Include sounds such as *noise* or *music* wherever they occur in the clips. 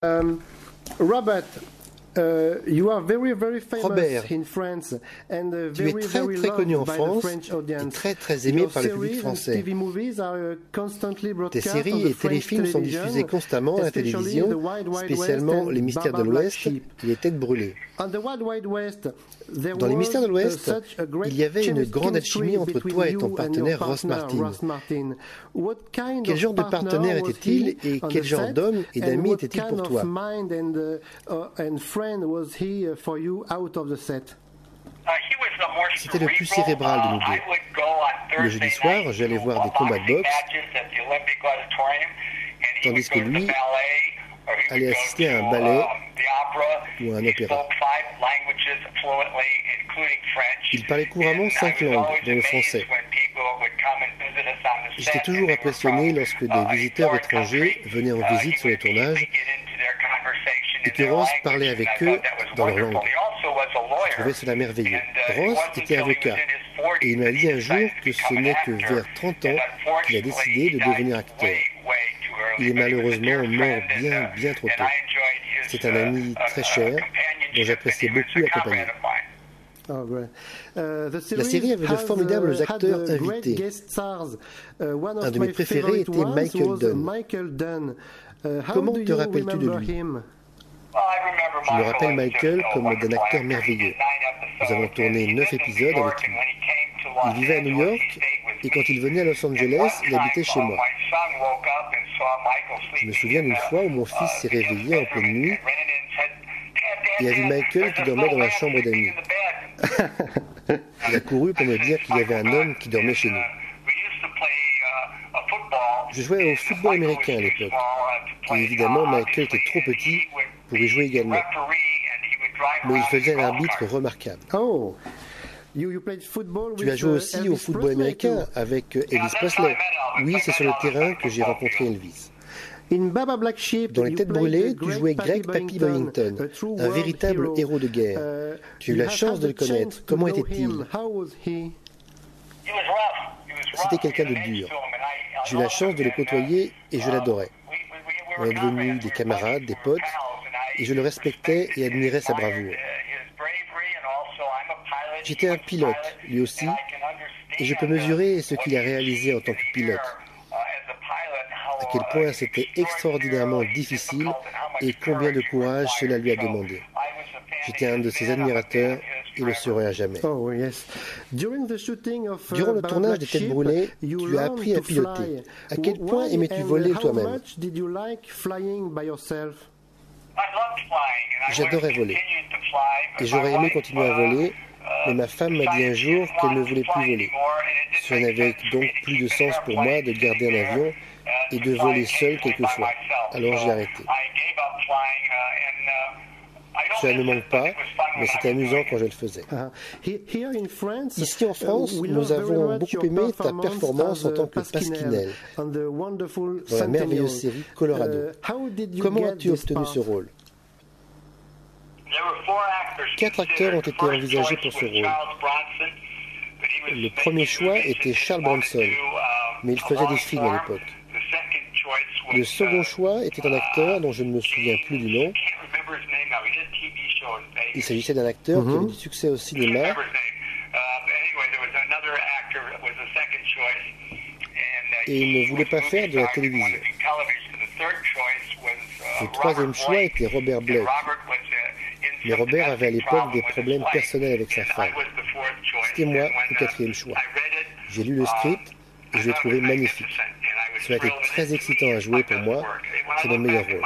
Um, Robert, uh, you are very, very famous Robert, in France and uh, tu es very, très very très connu en France et très très aimé Your par le public français. Uh, Tes séries et téléfilms sont diffusés constamment à la télévision, spécialement Les Mystères de l'Ouest et Les Têtes Brûlées. Dans Les Mystères de uh, l'Ouest, il y avait une grande alchimie entre toi et ton partenaire Ross Martin. Quel genre de partenaire était-il et quel genre d'homme et d'ami était-il pour toi? Mind and, uh, uh, and friend was he uh, for you out of the set? C'était le plus cérébral de nous deux. Le jeudi soir, j'allais voir des combats de boxe, tandis que lui allait assister à un ballet ou à un opéra. Il parlait couramment cinq langues, dont le français. J'étais toujours impressionné lorsque des visiteurs étrangers venaient en visite sur le tournage et que Ross parlait avec eux dans leur langue. Je trouvais cela merveilleux. Ross était avocat et il m'a dit un jour que ce n'est que vers 30 ans qu'il a décidé de devenir acteur. Il est malheureusement mort bien, bien trop tôt. C'est un ami très cher dont j'appréciais beaucoup la compagnie. Oh, great. Uh, the La série avait de formidables uh, acteurs uh, invités. Uh, one of Un de mes préférés était ones Michael Dunn. Uh, Comment do te you rappelles-tu de lui? Je me rappelle Michael comme d'un acteur merveilleux. Nous avons tourné neuf épisodes avec lui. Il vivait à New York et quand il venait à Los Angeles, il habitait chez moi. Je me souviens d'une fois où mon fils s'est réveillé en pleine nuit et a vu Michael qui dormait dans la chambre d'amis. Il a couru pour me dire qu'il y avait un homme qui dormait chez nous. Je jouais au football américain à l'époque. Et évidemment, Michael était trop petit pour y jouer également. Mais il faisait un arbitre remarquable. Oh, you, you played football Tu with, as joué uh, aussi au Elvis football Presley, américain avec euh, Elvis Presley. Oui, c'est sur le terrain que j'ai rencontré Elvis. In Baba Black Sheep, Dans les têtes played brûlées, tu jouais Greg Pappy Boyington, a true un véritable hero. héros de guerre. Uh, Tu as eu la chance de le connaître. Comment était-il? C'était quelqu'un de dur. J'ai eu la chance de le côtoyer et je l'adorais. On est devenus des camarades, des potes, et je le respectais et admirais sa bravoure. J'étais un pilote, lui aussi, et je peux mesurer ce qu'il a réalisé en tant que pilote. À quel point c'était extraordinairement difficile et combien de courage cela lui a demandé. J'étais un de ses admirateurs et le serai à jamais. Oh yes. During the shooting of, uh, Durant le tournage des Têtes brûlées, you tu as appris à piloter. À quel point aimais-tu voler toi-même? J'adorais voler. Et j'aurais aimé continuer à voler, mais ma femme m'a dit un jour qu'elle ne voulait plus voler. Cela n'avait donc plus de sens pour moi de garder un avion et de voler seul quelquefois. Alors j'ai arrêté. Cela ne manque pas, mais c'était amusant quand je le faisais. France, Ici en France, we nous avons beaucoup aimé ta performance en tant uh, que Pasquinel dans la merveilleuse série Colorado. Uh, how did you Comment as-tu obtenu ce rôle? Quatre acteurs ont été envisagés pour ce rôle. Le premier choix était Charles Bronson, mais il faisait des films à l'époque. Le second choix était un acteur dont je ne me souviens plus du nom. Il s'agissait d'un acteur qui avait du succès au cinéma et il ne voulait pas faire de la télévision. Le troisième choix était Robert Blake. Mais Robert avait à l'époque des problèmes personnels avec sa femme. C'était moi le quatrième choix. J'ai lu le script et je l'ai trouvé magnifique. Cela a été très excitant à jouer pour moi. C'est le meilleur rôle.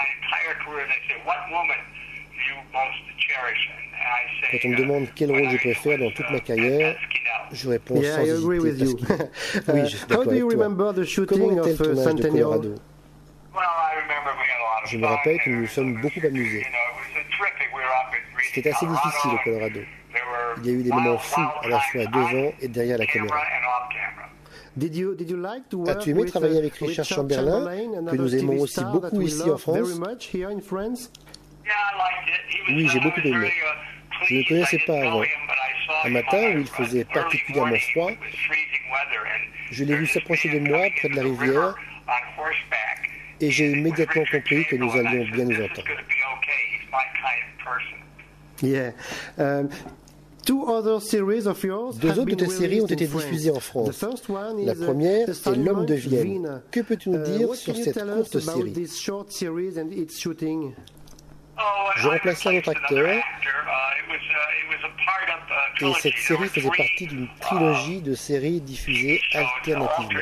Quand on me demande quel rôle je préfère dans toute ma carrière, je réponds Yeah, sans I agree with you. hésiter. *laughs* Pasquine. oui, je suis d'accord how do you avec toi. remember the Comment shooting était le of uh, tournage de? Colorado? Je me rappelle que nous nous sommes beaucoup amusés. C'était assez difficile au Colorado. Il y a eu des moments fous à la fois devant et derrière la caméra. As-tu aimé with, travailler uh, avec Richard Chamberlain, que nous aimons aussi beaucoup ici en France? Oui, j'ai beaucoup aimé. Je ne le connaissais pas avant. Un matin où il faisait particulièrement froid, je l'ai vu s'approcher de moi près de la rivière et j'ai immédiatement compris que nous allions bien nous entendre. Yeah. Um, Two other series of yours Deux autres de tes séries ont été diffusées en France. La première est L'homme de Vienne. Que peux-tu nous Uh, dire sur cette courte série Je remplaçais un autre acteur et cette série faisait partie d'une trilogie de séries diffusées alternativement.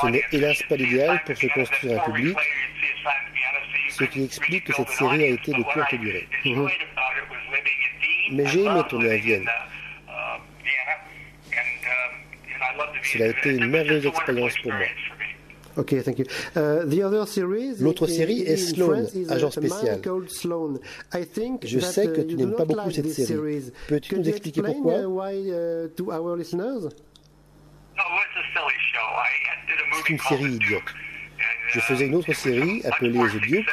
Ce n'est hélas pas l'idéal pour se construire un public, ce qui explique que cette série a été de courte durée. Mhm. Mais j'ai aimé tourner à Vienne. Cela a été une merveilleuse expérience pour moi. Okay, thank you. Uh, the other series L'autre série est Sloan, agent a spécial. man called Sloan. I think Je that, sais que uh, tu you n'aimes pas not beaucoup like cette this série. series. Peux-tu Could nous you expliquer explain, pourquoi uh, why to our listeners? C'est une série idiote. Je faisais une autre série appelée The Duke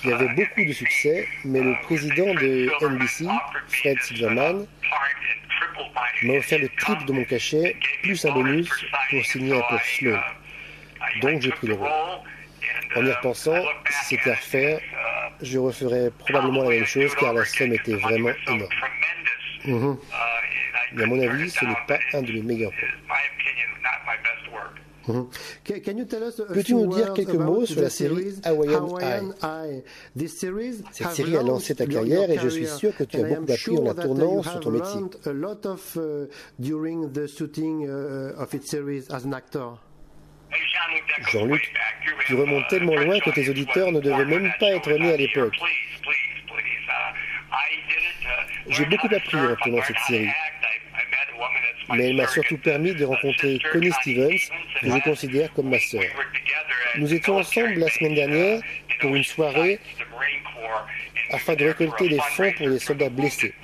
qui avait beaucoup de succès, mais le président de NBC, Fred Silverman, m'a offert le triple de mon cachet, plus un bonus pour signer un pour Sloan. Donc j'ai pris le rôle. En y repensant, si c'était à refaire, je referais probablement la même chose car la somme était vraiment énorme. Mhm. Mais à mon avis, ce n'est pas un de mes meilleurs rôles. Peux-tu few nous dire words quelques about mots sur la the série series? Hawaiian Eye? This series Cette série a lancé ta launched your- carrière et je suis career. sûr que tu as beaucoup appris en la sure that, uh, tournant you sur have ton métier. learned a lot of uh, during the shooting uh, of its series as an actor. Jean-Luc, tu remontes tellement loin que tes auditeurs ne devaient même pas être nés à l'époque. J'ai beaucoup appris en tournant cette série. Mais elle m'a surtout permis de rencontrer Connie Stevens, que je considère comme ma sœur. Nous étions ensemble la semaine dernière pour une soirée afin de récolter des fonds pour les soldats blessés.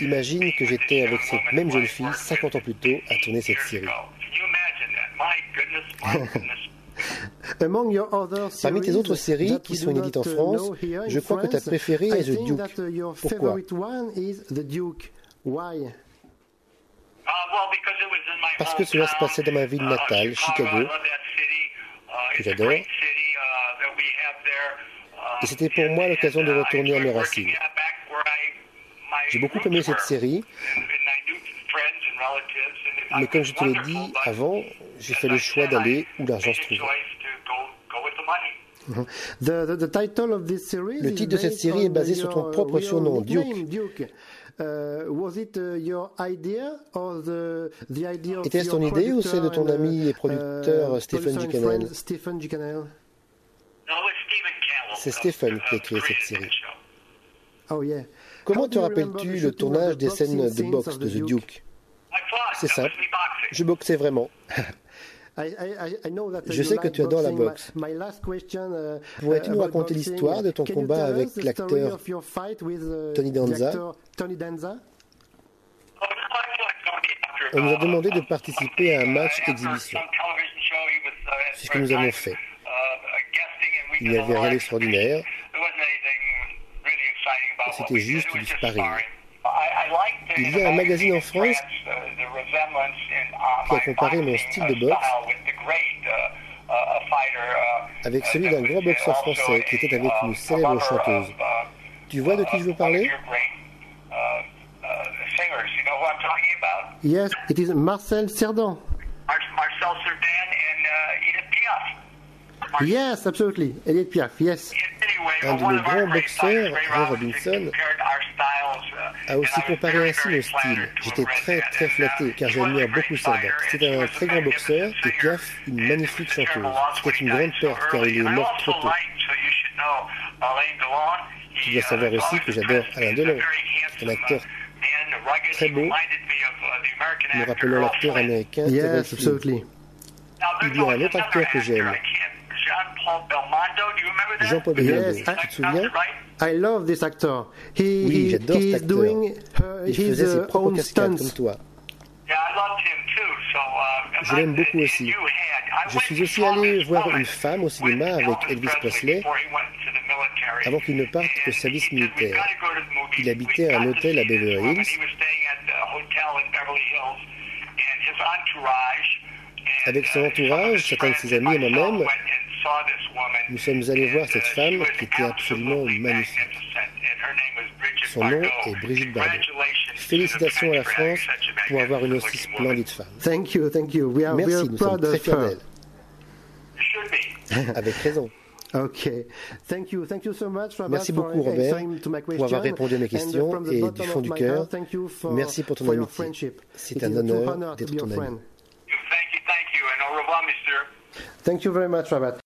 Imagine que j'étais avec cette même jeune fille 50 ans plus tôt à tourner cette série. *laughs* Among your other Parmi tes series autres séries that qui sont inédites en uh, France, je crois que ta préférée I est The Duke. Pourquoi? Why? Parce que cela se passait dans ma ville natale, Chicago, que j'adore. Et c'était pour moi l'occasion de retourner à mes racines. J'ai beaucoup aimé cette série, mais comme je te l'ai dit avant, j'ai fait le choix d'aller où l'argent se trouvait. The, the, the title of this series Le titre de cette based série est on basé sur ton propre surnom, Duke. Uh, was it uh, your idea or the, the idea of Était-ce your ton idée ou celle de ton producer ami et and, producteur uh, Stephen friend Stephen. C'est Stephen qui a créé cette série. Oh yeah. Comment How te do you remember rappelles-tu le tournage des scènes de boxe de The Duke? C'est simple. Je boxais vraiment. *laughs* Je sais que tu adores la boxe. My, my last question, uh, Pourrais-tu nous raconter l'histoire de ton combat avec l'acteur uh, Tony Danza? actor Tony Danza? On nous a demandé de participer à un match exhibition. C'est ce que nous avons fait. Il n'y avait rien d'extraordinaire. C'était juste du sparring. Il y a un magazine en France qui a comparé mon style de boxe avec celui d'un grand boxeur français qui était avec une célèbre chanteuse. Tu vois de qui je veux parler? Yes, it is Marcel Cerdan. Marcel Cerdan and uh, Edith Piaf. Yes, absolutely. Elliot Piaf, yes. Un de nos grands boxeurs, Ray Robinson, a aussi comparé ainsi nos styles. J'étais très très flatté car j'admire beaucoup Cerdan. C'était un très grand boxeur et Piaf une magnifique chanteuse. C'était une grande perte car il est mort trop tôt. Tu dois savoir aussi que j'adore Alain Delon, un acteur très beau, me rappelant l'acteur américain Yes, absolutely. Il y a un autre acteur que j'aime, Jean-Paul Belmondo. Yes, Tu te souviens? I love this actor. He, Oui, he, j'adore he cet acteur. doing her, Il his faisait ses uh, propres cascades comme stunts. toi. Je l'aime beaucoup aussi. Je suis aussi allé voir une femme au cinéma avec Elvis Presley avant qu'il ne parte au service militaire. Il habitait à un hôtel à Beverly Hills Avec son entourage, certains de ses amis et moi-même, nous sommes allés voir cette femme qui était absolument magnifique. Son nom est Brigitte Bardot. Félicitations à la France pour avoir une aussi splendide femme. Thank you, thank you. We are, we Merci, are nous sommes très fiers d'elle. Avec raison. *laughs* Okay, thank you, thank you so much, Robert, Merci for beaucoup, Robert, answering to my pour avoir question. répondu à mes And questions from the et bottom du fond of du my cœur, heart, thank you for- merci pour ton for your amitié. friendship. C'est It un is a true honneur honor to d'être be your ton ami. friend. Thank you, thank you, and au revoir, monsieur. Thank you very much, Robert.